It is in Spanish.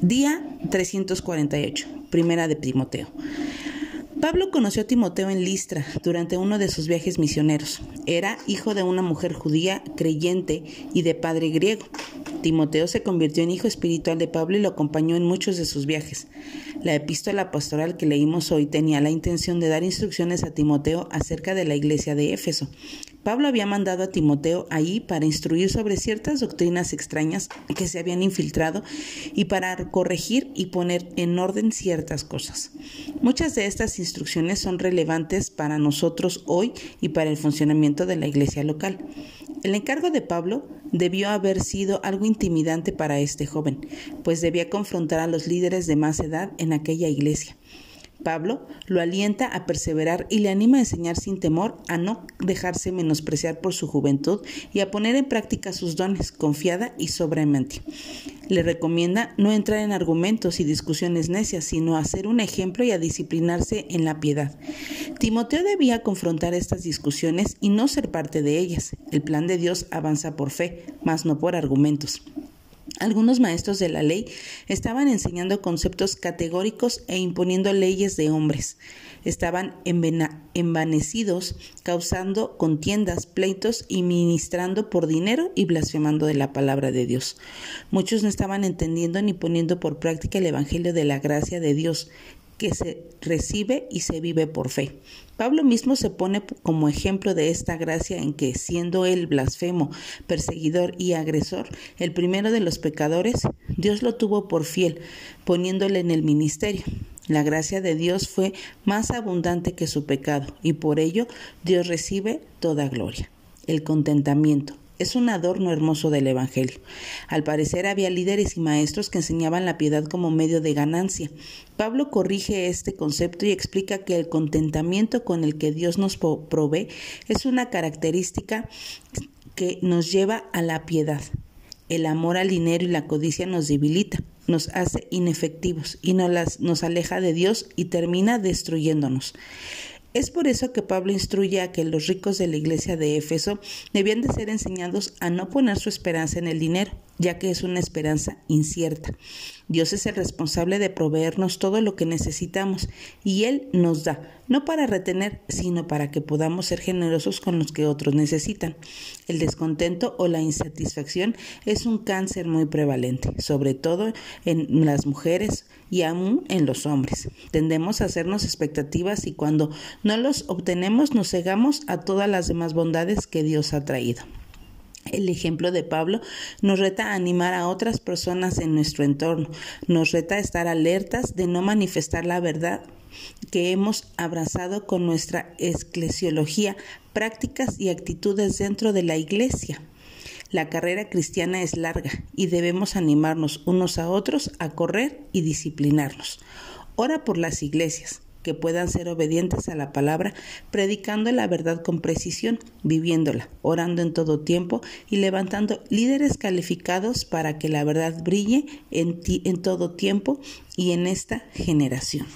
Día 348, primera de Timoteo. Pablo conoció a Timoteo en Listra durante uno de sus viajes misioneros. Era hijo de una mujer judía creyente y de padre griego. Timoteo se convirtió en hijo espiritual de Pablo y lo acompañó en muchos de sus viajes. La epístola pastoral que leímos hoy tenía la intención de dar instrucciones a Timoteo acerca de la iglesia de Éfeso. Pablo había mandado a Timoteo ahí para instruir sobre ciertas doctrinas extrañas que se habían infiltrado y para corregir y poner en orden ciertas cosas. Muchas de estas instrucciones son relevantes para nosotros hoy y para el funcionamiento de la iglesia local. El encargo de Pablo debió haber sido algo intimidante para este joven, pues debía confrontar a los líderes de más edad en aquella iglesia. Pablo lo alienta a perseverar y le anima a enseñar sin temor, a no dejarse menospreciar por su juventud y a poner en práctica sus dones confiada y sobriamente. Le recomienda no entrar en argumentos y discusiones necias, sino a ser un ejemplo y a disciplinarse en la piedad. Timoteo debía confrontar estas discusiones y no ser parte de ellas. El plan de Dios avanza por fe, mas no por argumentos. Algunos maestros de la ley estaban enseñando conceptos categóricos e imponiendo leyes de hombres. Estaban envanecidos, causando contiendas, pleitos y ministrando por dinero y blasfemando de la palabra de Dios. Muchos no estaban entendiendo ni poniendo por práctica el Evangelio de la gracia de Dios, que se recibe y se vive por fe. Pablo mismo se pone como ejemplo de esta gracia en que, siendo él blasfemo, perseguidor y agresor, el primero de los pecadores, Dios lo tuvo por fiel, poniéndole en el ministerio. La gracia de Dios fue más abundante que su pecado, y por ello Dios recibe toda gloria. El contentamiento, es un adorno hermoso del Evangelio. Al parecer había líderes y maestros que enseñaban la piedad como medio de ganancia. Pablo corrige este concepto y explica que el contentamiento con el que Dios nos provee es una característica que nos lleva a la piedad. El amor al dinero y la codicia nos debilita, nos hace inefectivos y nos, nos aleja de Dios y termina destruyéndonos. Es por eso que Pablo instruye a que los ricos de la iglesia de Éfeso debían de ser enseñados a no poner su esperanza en el dinero, ya que es una esperanza incierta. Dios es el responsable de proveernos todo lo que necesitamos y Él nos da, no para retener, sino para que podamos ser generosos con los que otros necesitan. El descontento o la insatisfacción es un cáncer muy prevalente, sobre todo en las mujeres y aún en los hombres. Tendemos a hacernos expectativas y cuando no los obtenemos nos cegamos a todas las demás bondades que Dios ha traído. El ejemplo de Pablo nos reta a animar a otras personas en nuestro entorno, nos reta a estar alertas de no manifestar la verdad que hemos abrazado con nuestra esclesiología, prácticas y actitudes dentro de la iglesia. La carrera cristiana es larga y debemos animarnos unos a otros a correr y disciplinarnos. Ora por las iglesias, que puedan ser obedientes a la palabra, predicando la verdad con precisión, viviéndola, orando en todo tiempo y levantando líderes calificados para que la verdad brille en, ti, en todo tiempo y en esta generación.